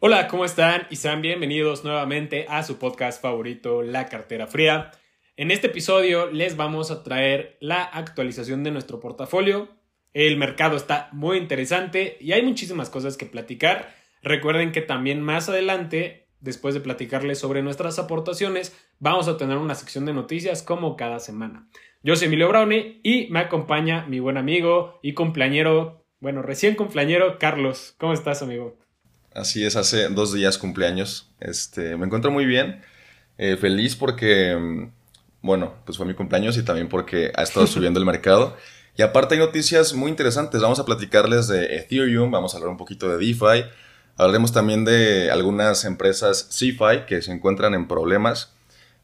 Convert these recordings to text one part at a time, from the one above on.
Hola, ¿cómo están? Y sean bienvenidos nuevamente a su podcast favorito, La Cartera Fría. En este episodio les vamos a traer la actualización de nuestro portafolio. El mercado está muy interesante y hay muchísimas cosas que platicar. Recuerden que también más adelante, después de platicarles sobre nuestras aportaciones, vamos a tener una sección de noticias como cada semana. Yo soy Emilio Brownie y me acompaña mi buen amigo y cumpleañero, bueno, recién cumpleañero, Carlos. ¿Cómo estás, amigo? Así es, hace dos días cumpleaños. Este, me encuentro muy bien, eh, feliz porque, mm, bueno, pues fue mi cumpleaños y también porque ha estado subiendo el mercado. Y aparte hay noticias muy interesantes. Vamos a platicarles de Ethereum, vamos a hablar un poquito de DeFi. Hablaremos también de algunas empresas CeFi que se encuentran en problemas.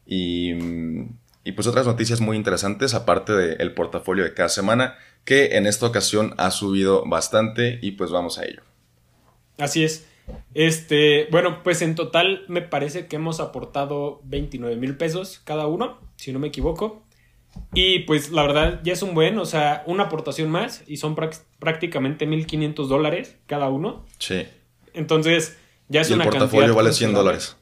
Y, mm, y pues otras noticias muy interesantes, aparte del portafolio de cada semana, que en esta ocasión ha subido bastante y pues vamos a ello. Así es. Este, bueno, pues en total me parece que hemos aportado 29 mil pesos cada uno, si no me equivoco. Y pues la verdad ya es un buen, o sea, una aportación más y son prácticamente 1.500 dólares cada uno. Sí. Entonces ya es y una el portafolio vale 100 dólares.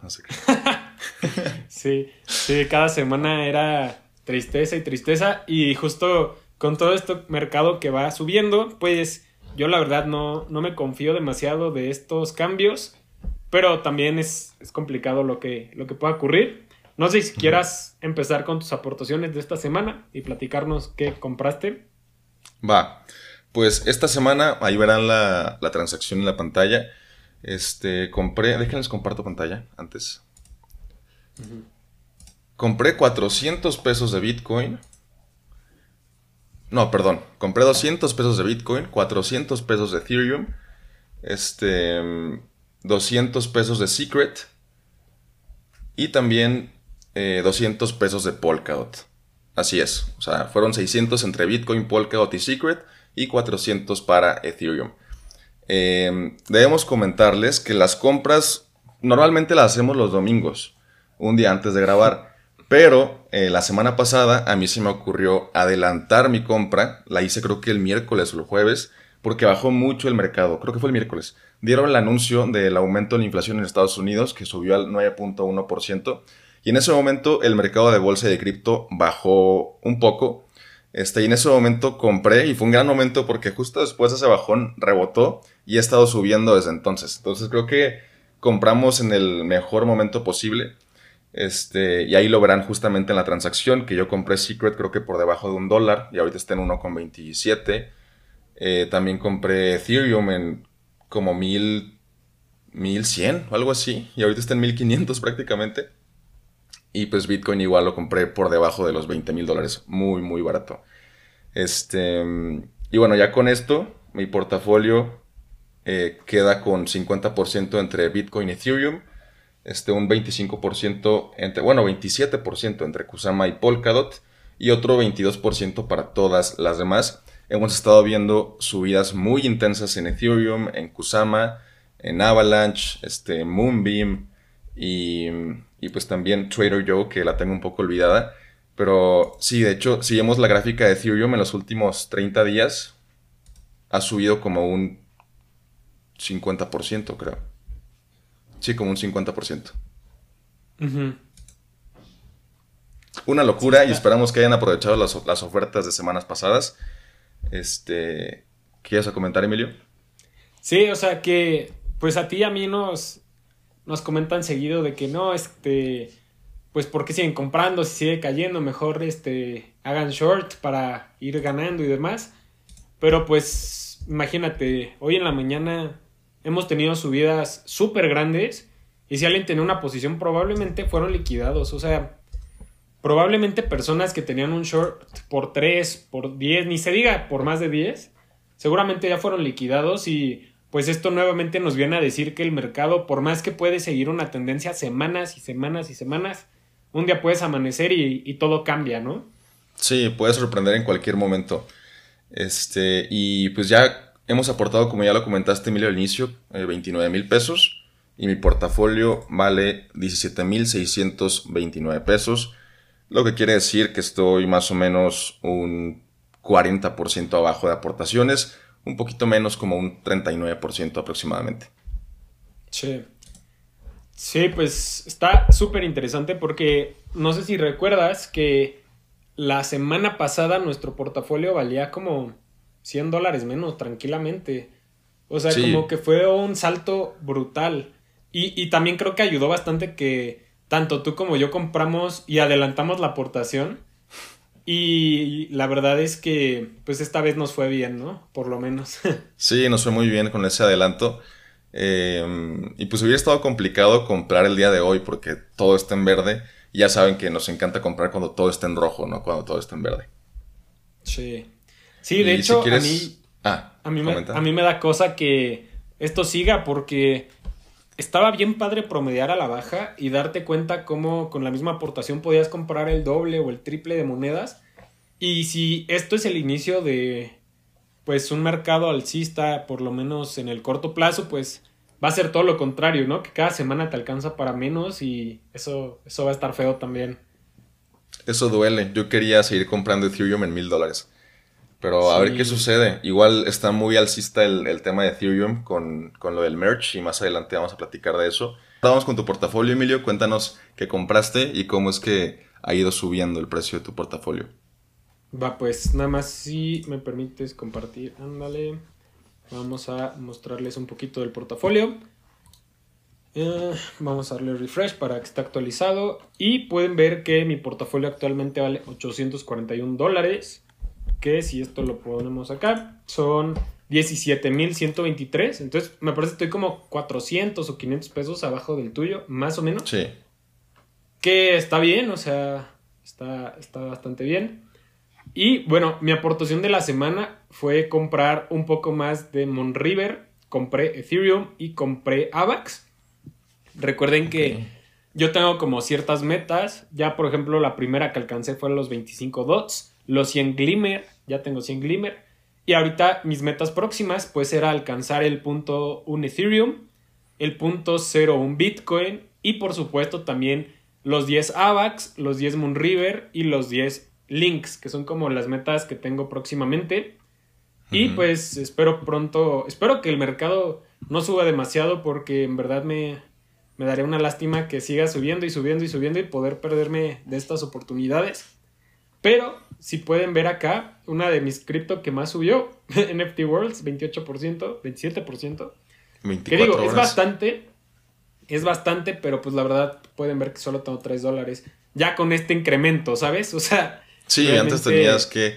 Así que... sí, sí, cada semana era tristeza y tristeza y justo con todo este mercado que va subiendo, pues yo la verdad no, no me confío demasiado de estos cambios, pero también es, complicado lo que, lo que pueda ocurrir. No sé si quieras empezar con tus aportaciones de esta semana y platicarnos qué compraste. Va, pues esta semana ahí verán la, transacción en la pantalla. Este, compré, déjenles comparto pantalla antes. Compré 400 pesos de Bitcoin no, perdón. Compré 200 pesos de Bitcoin, 400 pesos de Ethereum, este, 200 pesos de Secret y también 200 eh, pesos de Polkadot. Así es. O sea, fueron 600 entre Bitcoin, Polkadot y Secret y 400 para Ethereum. Em, debemos comentarles que las compras normalmente las hacemos los domingos, un día antes de grabar. Pero eh, la semana pasada a mí se me ocurrió adelantar mi compra. La hice creo que el miércoles o el jueves porque bajó mucho el mercado. Creo que fue el miércoles. Dieron el anuncio del aumento de la inflación en Estados Unidos que subió al 9.1%. Y en ese momento el mercado de bolsa y de cripto bajó un poco. Este, y en ese momento compré y fue un gran momento porque justo después de ese bajón rebotó y ha estado subiendo desde entonces. Entonces creo que compramos en el mejor momento posible. Este, y ahí lo verán justamente en la transacción, que yo compré Secret creo que por debajo de un dólar y ahorita está en 1,27. Eh, también compré Ethereum en como mil, 1100 o algo así y ahorita está en 1500 prácticamente. Y pues Bitcoin igual lo compré por debajo de los 20 mil dólares, muy, muy barato. Este, y bueno, ya con esto, mi portafolio eh, queda con 50% entre Bitcoin y Ethereum este, un 25% entre, bueno, 27% entre Kusama y Polkadot y otro 22% para todas las demás. Hemos estado viendo subidas muy intensas en Ethereum, en Kusama, en Avalanche, este, Moonbeam y, y pues también Trader Joe, que la tengo un poco olvidada. Pero sí, de hecho, si vemos la gráfica de Ethereum en los últimos 30 días, ha subido como un 50%, creo. Sí, como un 50%. Una locura y esperamos que hayan aprovechado las, ofertas de semanas pasadas. Este, ¿Quieres comentar, Emilio? Sí, o sea que, pues a ti y a mí nos, nos comentan seguido de que no, este, pues porque siguen comprando, si sigue cayendo, mejor este, hagan short para ir ganando y demás. Pero pues, imagínate, hoy en la mañana hemos tenido subidas súper grandes y si alguien tenía una posición probablemente fueron liquidados. O sea, probablemente personas que tenían un short por 3, por 10, ni se diga por más de 10, seguramente ya fueron liquidados y pues esto nuevamente nos viene a decir que el mercado, por más que puede seguir una tendencia semanas y semanas y semanas, un día puedes amanecer y, todo cambia, ¿no? Sí, puede sorprender en cualquier momento. Este, y pues ya Hemos aportado, como ya lo comentaste, Emilio, al inicio, 29 eh, mil pesos y mi portafolio vale 17 mil 629 pesos, lo que quiere decir que estoy más o menos un 40% abajo de aportaciones, un poquito menos como un 39% aproximadamente. Sí. Sí, pues está súper interesante porque no sé si recuerdas que la semana pasada nuestro portafolio valía como 100 dólares menos tranquilamente. O sea, como que fue un salto brutal. Y, y también creo que ayudó bastante que tanto tú como yo compramos y adelantamos la aportación. Y la verdad es que, pues esta vez nos fue bien, ¿no? Por lo menos. sí, nos fue muy bien con ese adelanto. Em, y pues hubiera estado complicado comprar el día de hoy porque todo está en verde. Y ya saben que nos encanta comprar cuando todo está en rojo, no cuando todo está en verde. Sí. Sí, de hecho, a mí. Ah, a mí, me, a mí me da cosa que esto siga porque estaba bien padre promediar a la baja y darte cuenta cómo con la misma aportación podías comprar el doble o el triple de monedas. Y si esto es el inicio de pues un mercado alcista, por lo menos en el corto plazo, pues va a ser todo lo contrario, ¿no? Que cada semana te alcanza para menos y eso, eso va a estar feo también. Eso duele. Yo quería seguir comprando Ethereum en mil dólares. Pero a ver qué sucede. Igual está muy alcista el, tema de Ethereum con, lo del merch y más adelante vamos a platicar de eso. Vamos con tu portafolio, Emilio. Cuéntanos qué compraste y cómo es que ha ido subiendo el precio de tu portafolio. Va, pues nada más si me permites compartir. Ándale. Vamos a mostrarles un poquito del portafolio. Eh, vamos a darle refresh para que esté actualizado. Y pueden ver que mi portafolio actualmente vale 841 dólares que si esto lo ponemos acá, son 17.123. Entonces, me parece que estoy como 400 o 500 pesos abajo del tuyo, más o menos. Sí. Que está bien, o sea, está, está bastante bien. Y bueno, mi aportación de la semana fue comprar un poco más de Monriver. Compré Ethereum y compré AVAX. Recuerden que yo tengo como ciertas metas. Ya, por ejemplo, la primera que alcancé fue los 25 dots los 100 Glimmer, ya tengo 100 Glimmer. Y ahorita mis metas próximas pues era alcanzar el punto 1 Ethereum, el punto 0 un Bitcoin y por supuesto también los 10 AVAX, los 10 Moonriver y los 10 Links, que son como las metas que tengo próximamente. Y pues espero pronto, espero que el mercado no suba demasiado porque en verdad me, me daría una lástima que siga subiendo y subiendo y subiendo y poder perderme de estas oportunidades. Pero si pueden ver acá, una de mis cripto que más subió, NFT Worlds, 28%, 27%. 24 que digo, es bastante, es bastante, pero pues la verdad pueden ver que solo tengo 3 dólares. Ya con este incremento, ¿sabes? O sea... Sí, antes tenías que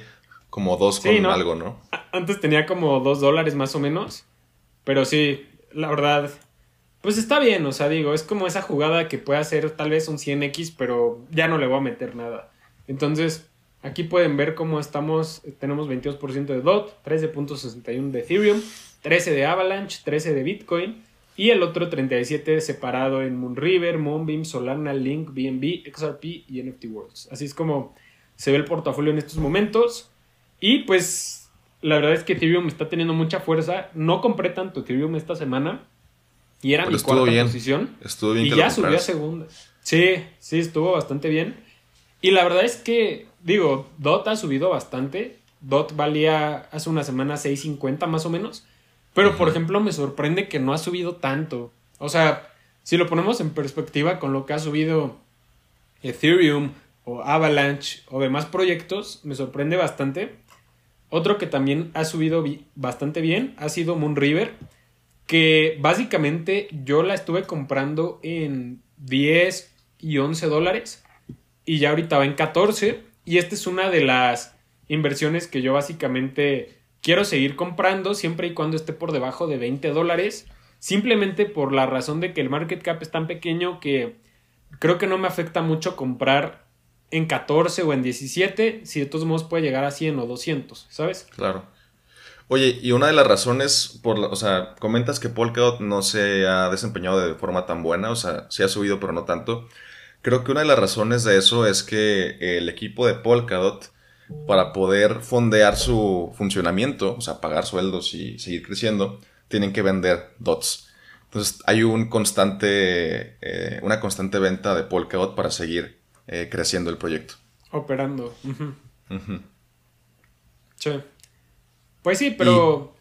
como 2 con algo, ¿no? Antes tenía como 2 dólares más o menos. Pero sí, la verdad, pues está bien, o sea, digo, es como esa jugada que puede hacer tal vez un 100x, pero ya no le voy a meter nada. Entonces, Aquí pueden ver cómo estamos, tenemos 22% de DOT, 13.61 de Ethereum, 13 de Avalanche, 13 de Bitcoin y el otro 37 separado en Moonriver, Moonbeam, Solana, Link, BNB, XRP y NFT Worlds. Así es como se ve el portafolio en estos momentos. Y pues la verdad es que Ethereum está teniendo mucha fuerza. No compré tanto Ethereum esta semana y era mi cuarta posición. Estuvo bien. Y ya subió a segunda. Sí, sí, estuvo bastante bien. Y la verdad es que digo, DOT ha subido bastante. DOT valía hace una semana 6.50 más o menos. Pero, por ejemplo, me sorprende que no ha subido tanto. O sea, si lo ponemos en perspectiva con lo que ha subido Ethereum o Avalanche o demás proyectos, me sorprende bastante. Otro que también ha subido bastante bien ha sido Moonriver, que básicamente yo la estuve comprando en 10 y 11 dólares y ya ahorita va en 14 y esta es una de las inversiones que yo básicamente quiero seguir comprando siempre y cuando esté por debajo de 20 dólares. Simplemente por la razón de que el market cap es tan pequeño que creo que no me afecta mucho comprar en 14 o en 17 si de todos modos puede llegar a 100 o 200, ¿sabes? Claro. Oye, y una de las razones por, o sea, comentas que Polkadot no se ha desempeñado de forma tan buena, o sea, sí ha subido pero no tanto. Creo que una de las razones de eso es que el equipo de Polkadot, para poder fondear su funcionamiento, o sea, pagar sueldos y seguir creciendo, tienen que vender dots. Entonces hay un constante, eh, una constante venta de Polkadot para seguir eh, creciendo el proyecto. Operando. Sí. Pues sí, pero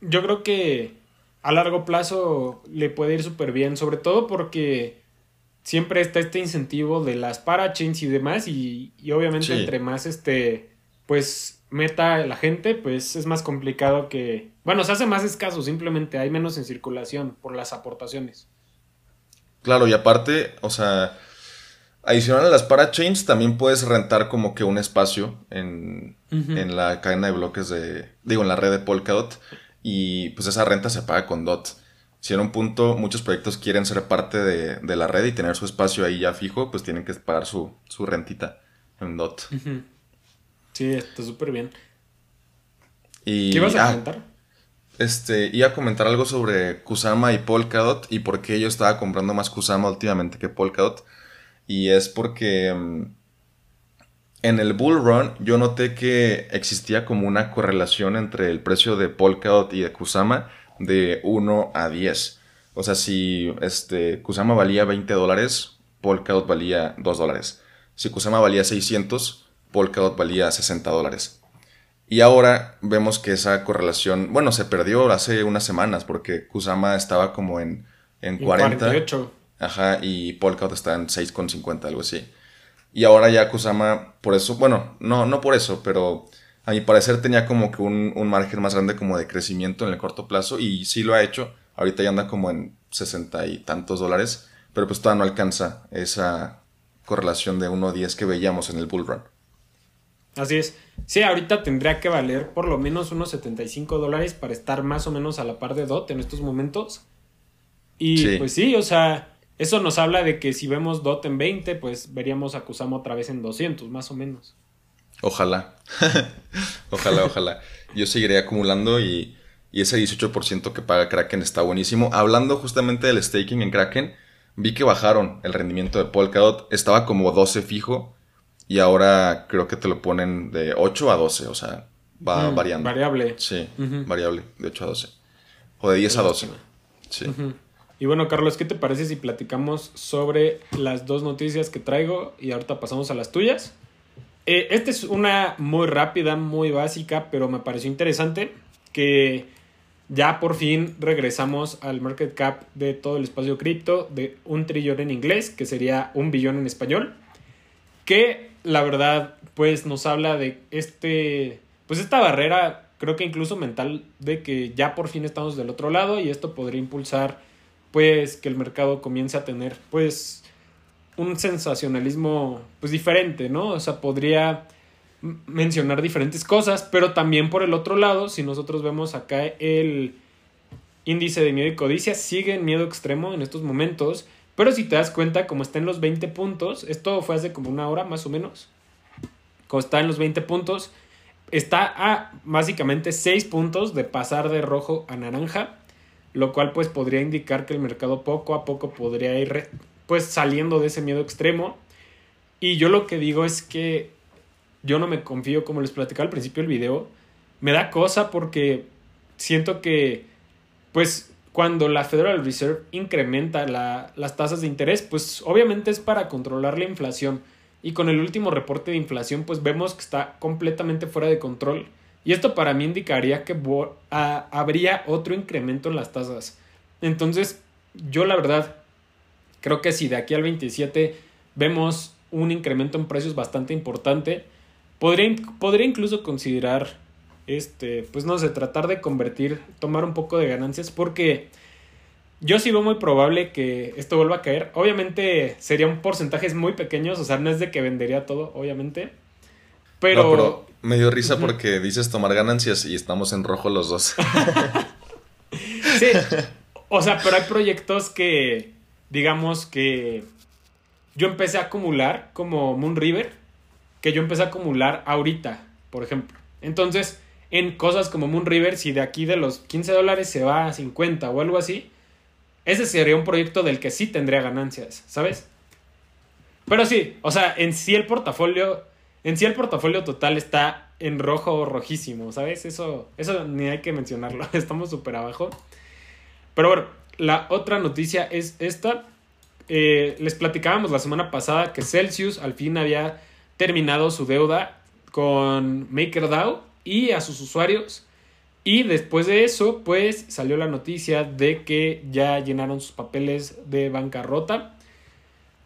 yo creo que a largo plazo le puede ir súper bien, sobre todo porque siempre está este incentivo de las parachains y demás y, y obviamente entre más este pues meta la gente pues es más complicado que bueno se hace más escaso simplemente hay menos en circulación por las aportaciones. Claro y aparte o sea adicional a las parachains también puedes rentar como que un espacio en, en la cadena de bloques de digo en la red de Polkadot y pues esa renta se paga con DOT si en un punto muchos proyectos quieren ser parte de, la red y tener su espacio ahí ya fijo, pues tienen que pagar su, su rentita en DOT. Sí, está súper bien. Y, ¿Qué ibas a ah, comentar? Este, iba a comentar algo sobre Kusama y Polkadot y por qué yo estaba comprando más Kusama últimamente que Polkadot. Y es porque mm, en el Bull Run yo noté que existía como una correlación entre el precio de Polkadot y de Kusama de 1 a 10. O sea, si este, Kusama valía 20 dólares, Polkadot valía 2 dólares. Si Kusama valía 600, Polkadot valía 60 dólares. Y ahora vemos que esa correlación, bueno, se perdió hace unas semanas porque Kusama estaba como en, en 40. 48. Ajá, y Polkadot está en 6,50, algo así. Y ahora ya Kusama, por eso, bueno, no, no por eso, pero a mi parecer tenía como que un, margen más grande como de crecimiento en el corto plazo y sí lo ha hecho. Ahorita ya anda como en sesenta y tantos dólares, pero pues todavía no alcanza esa correlación de 1.10 que veíamos en el bull run. Así es. Sí, ahorita tendría que valer por lo menos unos 75 dólares para estar más o menos a la par de DOT en estos momentos. Y pues sí, o sea, eso nos habla de que si vemos DOT en 20, pues veríamos a Kusama otra vez en 200, más o menos. Ojalá. ojalá, ojalá. Yo seguiré acumulando y, ese 18% que paga Kraken está buenísimo. Hablando justamente del staking en Kraken, vi que bajaron el rendimiento de Polkadot. Estaba como 12 fijo y ahora creo que te lo ponen de 8 a 12. O sea, va mm, variando. Variable. Sí, variable, de 8 a 12. O de 10 a 12. Sí. Y bueno, Carlos, ¿qué te parece si platicamos sobre las dos noticias que traigo y ahorita pasamos a las tuyas? Eh, esta es una muy rápida, muy básica, pero me pareció interesante que ya por fin regresamos al market cap de todo el espacio cripto de un trillón en inglés, que sería un billón en español, que la verdad pues nos habla de este, pues esta barrera, creo que incluso mental, de que ya por fin estamos del otro lado y esto podría impulsar pues que el mercado comience a tener pues un sensacionalismo pues diferente, ¿no? O sea, podría mencionar diferentes cosas, pero también por el otro lado, si nosotros vemos acá el índice de miedo y codicia, sigue en miedo extremo en estos momentos, pero si te das cuenta, como está en los 20 puntos, esto fue hace como una hora más o menos, como está en los 20 puntos, está a básicamente 6 puntos de pasar de rojo a naranja, lo cual pues podría indicar que el mercado poco a poco podría ir pues saliendo de ese miedo extremo. Y yo lo que digo es que yo no me confío, como les platicaba al principio del video, me da cosa porque siento que, pues, cuando la Federal Reserve incrementa las tasas de interés, pues obviamente es para controlar la inflación. Y con el último reporte de inflación, pues vemos que está completamente fuera de control. Y esto para mí indicaría que habría otro incremento en las tasas. Entonces, yo la verdad Creo que si de aquí al 27 vemos un incremento en precios bastante importante, podría, podría incluso considerar, este, pues no sé, tratar de convertir, tomar un poco de ganancias, porque yo sí veo muy probable que esto vuelva a caer. Obviamente serían porcentajes muy pequeños, o sea, no es de que vendería todo, obviamente. Pero, pero me dio risa porque dices tomar ganancias y estamos en rojo los dos. sí, o sea, pero hay proyectos que digamos que yo empecé a acumular como Moon River, que yo empecé a acumular ahorita, por ejemplo. Entonces, en cosas como Moon River, si de aquí de los 15 dólares se va a 50 o algo así, ese sería un proyecto del que sí tendría ganancias, ¿sabes? Pero sí, o sea, en sí el portafolio, en sí el portafolio total está en rojo o rojísimo, ¿sabes? Eso, eso ni hay que mencionarlo, estamos súper abajo. Pero bueno, la otra noticia es esta. Eh, les platicábamos la semana pasada que Celsius al fin había terminado su deuda con MakerDAO y a sus usuarios. Y después de eso, pues salió la noticia de que ya llenaron sus papeles de bancarrota.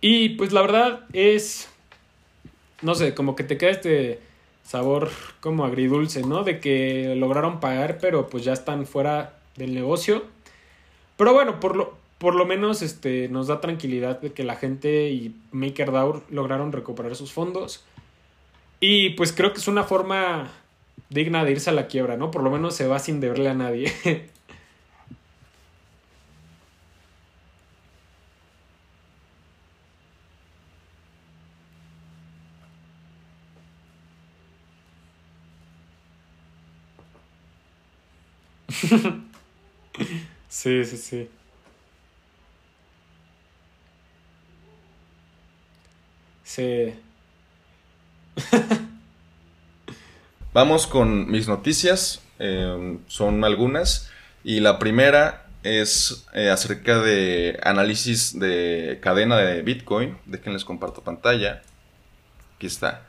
Y pues la verdad es, no sé, como que te queda este sabor como agridulce, ¿no? De que lograron pagar, pero pues ya están fuera del negocio. Pero bueno, por lo, por lo menos este, nos da tranquilidad de que la gente y MakerDAO lograron recuperar sus fondos. Y pues creo que es una forma digna de irse a la quiebra, ¿no? Por lo menos se va sin deberle a nadie. sí, sí, sí. Sí. Vamos con mis noticias, em, son algunas, y la primera es eh, acerca de análisis de cadena de Bitcoin. Dejen les comparto pantalla. Aquí está.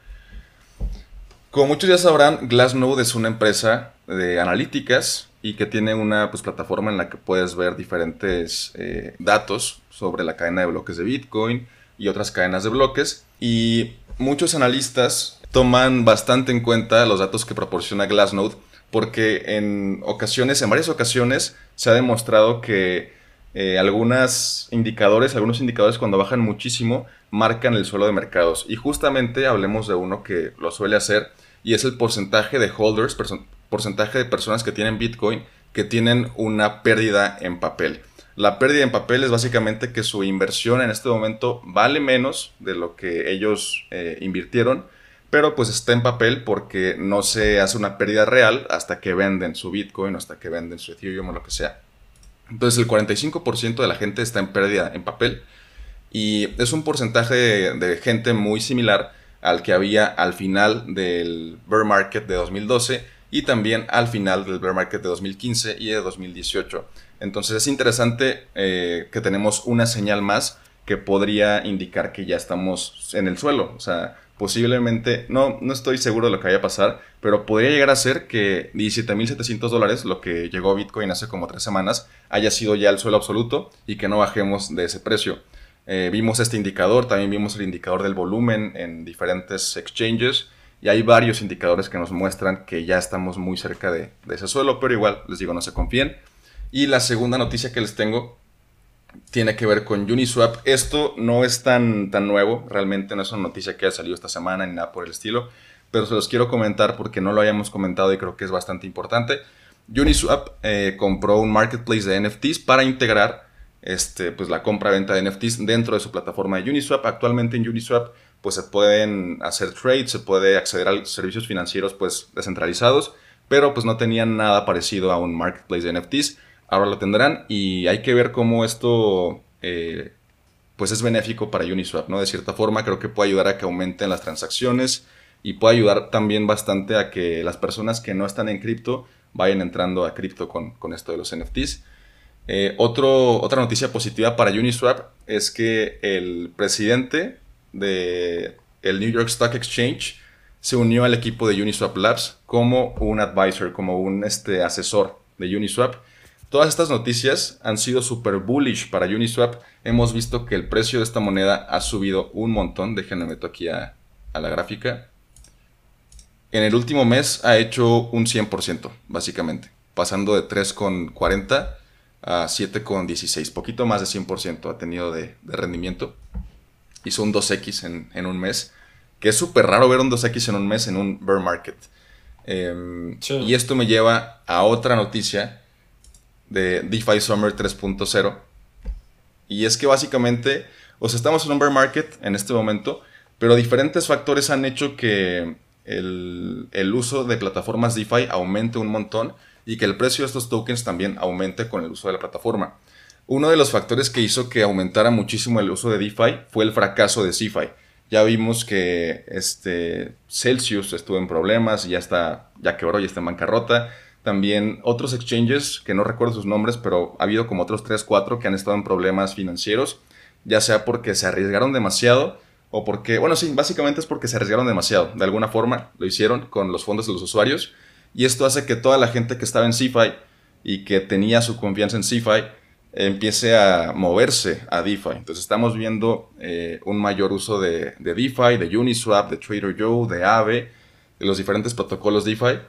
Como muchos ya sabrán, Glassnode es una empresa de analíticas y que tiene una pues, plataforma en la que puedes ver diferentes eh, datos sobre la cadena de bloques de Bitcoin y otras cadenas de bloques. Y muchos analistas toman bastante en cuenta los datos que proporciona Glassnode porque en ocasiones, en varias ocasiones, se ha demostrado que eh, algunos indicadores, algunos indicadores cuando bajan muchísimo, marcan el suelo de mercados. Y justamente hablemos de uno que lo suele hacer, y es el porcentaje de holders, porcentaje de personas que tienen Bitcoin que tienen una pérdida en papel. La pérdida en papel es básicamente que su inversión en este momento vale menos de lo que ellos eh, invirtieron pero pues está en papel porque no se hace una pérdida real hasta que venden su Bitcoin, hasta que venden su Ethereum o lo que sea. Entonces el 45% de la gente está en pérdida en papel y es un porcentaje de, gente muy similar al que había al final del bear market de 2012 y también al final del bear market de 2015 y de 2018. Entonces es interesante eh, que tenemos una señal más que podría indicar que ya estamos en el suelo. O sea, posiblemente, no, no estoy seguro de lo que vaya a pasar, pero podría llegar a ser que 17.700 dólares, lo que llegó Bitcoin hace como tres semanas, haya sido ya el suelo absoluto y que no bajemos de ese precio. Eh, vimos este indicador, también vimos el indicador del volumen en diferentes exchanges y hay varios indicadores que nos muestran que ya estamos muy cerca de, ese suelo, pero igual les digo, no se confíen. Y la segunda noticia que les tengo tiene que ver con Uniswap. Esto no es tan, tan nuevo, realmente no es una noticia que haya salido esta semana ni nada por el estilo, pero se los quiero comentar porque no lo hayamos comentado y creo que es bastante importante. Uniswap eh, compró un marketplace de NFTs para integrar este, pues, la compra-venta de NFTs dentro de su plataforma de Uniswap. Actualmente en Uniswap pues, se pueden hacer trades, se puede acceder a servicios financieros pues, descentralizados, pero pues, no tenían nada parecido a un marketplace de NFTs ahora lo tendrán y hay que ver cómo esto eh, pues es benéfico para Uniswap, ¿no? De cierta forma creo que puede ayudar a que aumenten las transacciones y puede ayudar también bastante a que las personas que no están en cripto vayan entrando a cripto con, esto de los NFTs. Eh, otro, otra noticia positiva para Uniswap es que el presidente de el New York Stock Exchange se unió al equipo de Uniswap Labs como un advisor, como un este, asesor de Uniswap. Todas estas noticias han sido super bullish para Uniswap. Hemos visto que el precio de esta moneda ha subido un montón. Déjenme meto aquí a, la gráfica. En el último mes ha hecho un 100%, básicamente. Pasando de 3,40 a 7,16. Poquito más de 100% ha tenido de, rendimiento. Hizo un 2X en, un mes. Que es súper raro ver un 2X en un mes en un bear market. Em, y esto me lleva a otra noticia de DeFi Summer 3.0. Y es que básicamente, o sea, estamos en un bear market en este momento, pero diferentes factores han hecho que el, el, uso de plataformas DeFi aumente un montón y que el precio de estos tokens también aumente con el uso de la plataforma. Uno de los factores que hizo que aumentara muchísimo el uso de DeFi fue el fracaso de CeFi. Ya vimos que este Celsius estuvo en problemas y ya está, ya quebró y está en bancarrota. También otros exchanges, que no recuerdo sus nombres, pero ha habido como otros 3, 4 que han estado en problemas financieros, ya sea porque se arriesgaron demasiado o porque, bueno, sí, básicamente es porque se arriesgaron demasiado. De alguna forma lo hicieron con los fondos de los usuarios Y esto hace que toda la gente que estaba en CeFi y que tenía su confianza en CeFi empiece a moverse a DeFi. Entonces estamos viendo eh, un mayor uso de, de, DeFi, de Uniswap, de Trader Joe, de Aave, de los diferentes protocolos DeFi.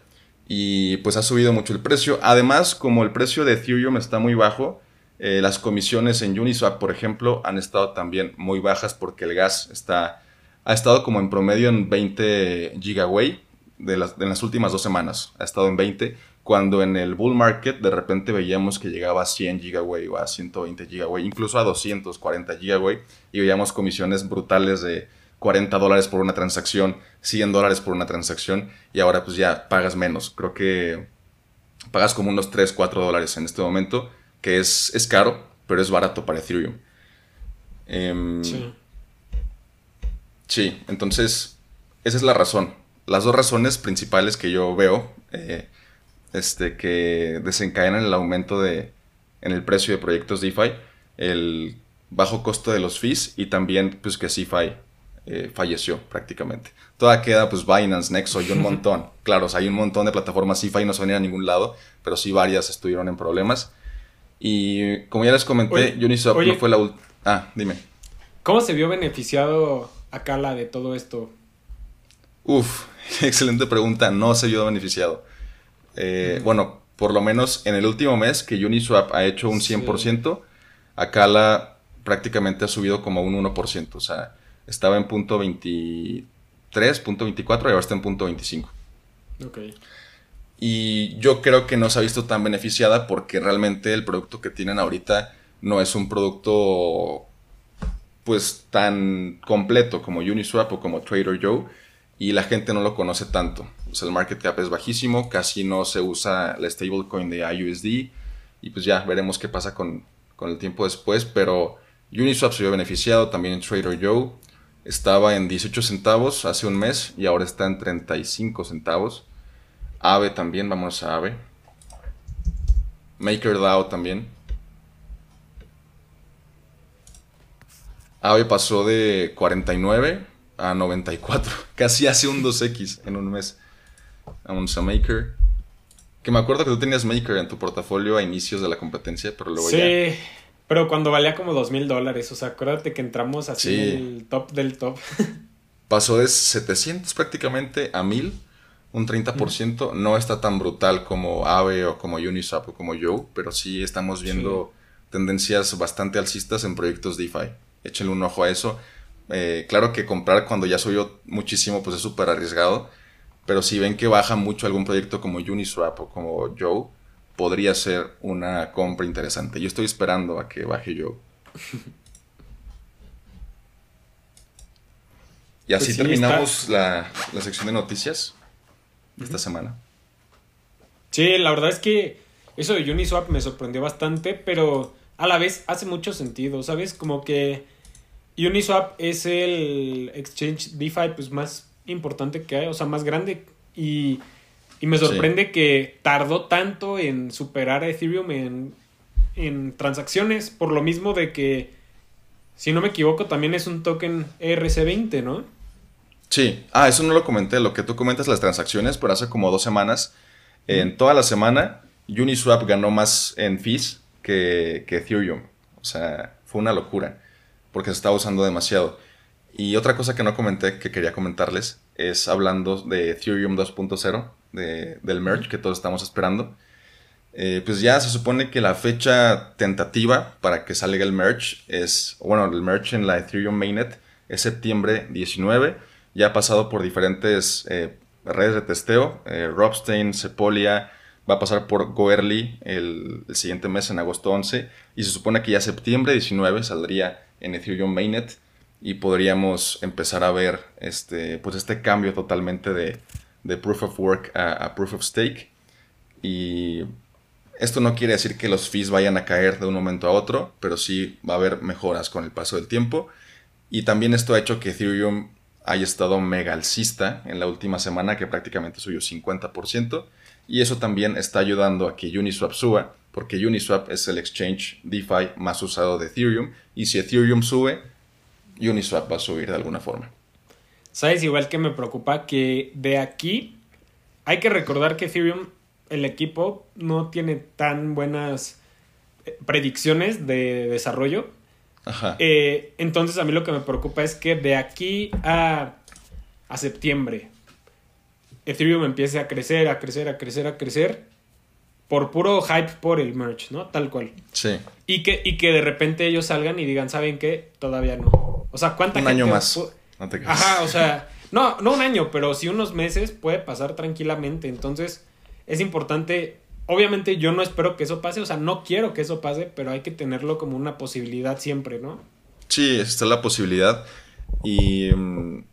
Y pues ha subido mucho el precio. Además, como el precio de Ethereum está muy bajo, eh, las comisiones en Uniswap, por ejemplo, han estado también muy bajas porque el gas está, ha estado como en promedio en 20 gigaway de las, de las últimas dos semanas. Ha estado en 20 cuando en el bull market de repente veíamos que llegaba a 100 gigaway o a 120 gigaway, incluso a 240 gigaway, y veíamos comisiones brutales de 40 dólares por una transacción, 100 dólares por una transacción, y ahora pues ya pagas menos. Creo que pagas como unos 3, 4 dólares en este momento, que es, es caro, pero es barato para Ethereum. Em, sí. Sí, entonces esa es la razón. Las dos razones principales que yo veo eh, este, que desencadenan el aumento de, en el precio de proyectos DeFi, el bajo costo de los fees y también pues que CeFi eh, falleció prácticamente. Toda queda pues Binance, Nexo y un montón. claro, hay un montón de plataformas CeFi no se van a ir a ningún lado, pero sí varias estuvieron en problemas. Y como ya les comenté, Uniswap no fue la última... Ah, dime. ¿Cómo se vio beneficiado acá la de todo esto? Uf, excelente pregunta. No se vio beneficiado. Eh, bueno, por lo menos en el último mes que Uniswap ha hecho un 100%, acá la prácticamente ha subido como un 1%. O sea, estaba en punto 23, punto 24 y ahora está en punto 25. Ok. Y yo creo que no se ha visto tan beneficiada porque realmente el producto que tienen ahorita no es un producto pues tan completo como Uniswap o como Trader Joe y la gente no lo conoce tanto. Sea, el market cap es bajísimo, casi no se usa la stablecoin de IUSD y pues ya veremos qué pasa con, con el tiempo después, pero Uniswap se vio beneficiado, también en Trader Joe. Estaba en 18 centavos hace un mes y ahora está en 35 centavos. Ave también, vamos a Ave. MakerDAO también. Ave pasó de 49 a 94. Casi hace un 2X en un mes. Vamos a Maker. Que me acuerdo que tú tenías Maker en tu portafolio a inicios de la competencia, pero luego sí, ya... pero cuando valía como dos mil dólares. O sea, acuérdate que entramos así en el top del top. Pasó de 700 prácticamente a 1000, un 30%. No está tan brutal como Ave o como Uniswap o como Joe, pero sí estamos viendo tendencias bastante alcistas en proyectos DeFi. Échenle un ojo a eso. Eh, claro que comprar cuando ya subió muchísimo, pues es súper arriesgado. Pero si ven que baja mucho algún proyecto como Uniswap o como Joe, podría ser una compra interesante. Yo estoy esperando a que baje Joe. Y así pues terminamos la, la, sección de noticias de esta semana. Sí, la verdad es que eso de Uniswap me sorprendió bastante, pero a la vez hace mucho sentido, ¿sabes? Como que Uniswap es el exchange DeFi pues, más importante que hay, o sea, más grande. Y, me sorprende que tardó tanto en superar a Ethereum en, en transacciones, por lo mismo de que, si no me equivoco, también es un token ERC20, ¿no? Sí, ah, eso no lo comenté, lo que tú comentas las transacciones, pero hace como dos semanas, en toda la semana, Uniswap ganó más en fees que, que Ethereum. O sea, fue una locura porque se estaba usando demasiado. Y otra cosa que no comenté, que quería comentarles, es hablando de Ethereum 2.0, de, del merge que todos estamos esperando. Eh, pues ya se supone que la fecha tentativa para que salga el merge es, bueno, el merge en la Ethereum mainnet es septiembre 19. Ya ha pasado por diferentes eh, redes de testeo, eh, Robstein, Sepolia, va a pasar por Goerli el, el, siguiente mes, en agosto 11, y se supone que ya septiembre 19 saldría en Ethereum Mainnet y podríamos empezar a ver este, pues este cambio totalmente de, de Proof of Work a, Proof of Stake. Y esto no quiere decir que los fees vayan a caer de un momento a otro, pero sí va a haber mejoras con el paso del tiempo. Y también esto ha hecho que Ethereum haya estado mega alcista en la última semana, que prácticamente subió 50%. Y eso también está ayudando a que Uniswap suba, porque Uniswap es el exchange DeFi más usado de Ethereum y si Ethereum sube, Uniswap va a subir de alguna forma. ¿Sabes? Igual que me preocupa que de aquí hay que recordar que Ethereum, el equipo, no tiene tan buenas eh, predicciones de desarrollo. Ajá. Eh, entonces a mí lo que me preocupa es que de aquí a, a septiembre Ethereum empiece a crecer, a crecer, a crecer, a crecer por puro hype por el merch, ¿no? Tal cual. Sí. Y que, y que de repente ellos salgan y digan, ¿saben qué? Todavía no. O sea, ¿cuánta Un gente año más. No te creas. Ajá, o sea, no, no un año, pero sí unos meses puede pasar tranquilamente. Entonces, es importante. Obviamente, yo no espero que eso pase, o sea, no quiero que eso pase, pero hay que tenerlo como una posibilidad siempre, ¿no? Sí, está la posibilidad. Y mm,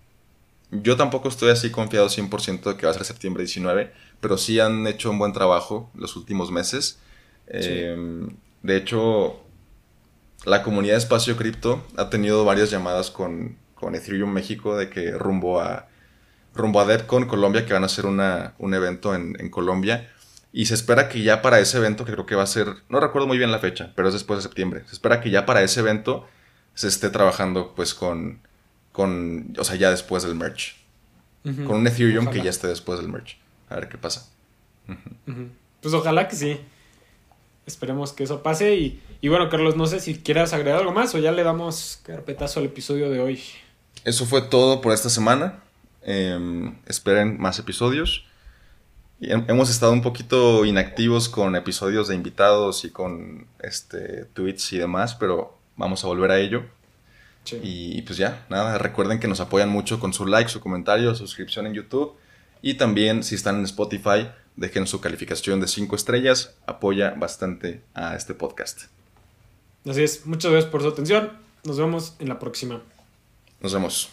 yo tampoco estoy así confiado 100% de que va a ser septiembre 19, pero sí han hecho un buen trabajo los últimos meses. Eh, de hecho, la comunidad de Espacio Cripto ha tenido varias llamadas con, con Ethereum México de que rumbo a, rumbo a DevCon Colombia, que van a hacer una, un evento en, en Colombia. Y se espera que ya para ese evento, que creo que va a ser, no recuerdo muy bien la fecha, pero es después de septiembre, se espera que ya para ese evento se esté trabajando pues con, con o sea, ya después del merch. Con un Ethereum que ya esté después del merch. A ver qué pasa. Pues ojalá que sí. Esperemos que eso pase. Y, y bueno, Carlos, no sé si quieras agregar algo más o ya le damos carpetazo al episodio de hoy. Eso fue todo por esta semana. Em, esperen más episodios. Y hemos estado un poquito inactivos con episodios de invitados y con este, tweets y demás, pero vamos a volver a ello. Sí. Y pues ya, nada, recuerden que nos apoyan mucho con su like, su comentario, suscripción en YouTube. Y también si están en Spotify, dejen su calificación de 5 estrellas. Apoya bastante a este podcast. Así es, muchas gracias por su atención. Nos vemos en la próxima. Nos vemos.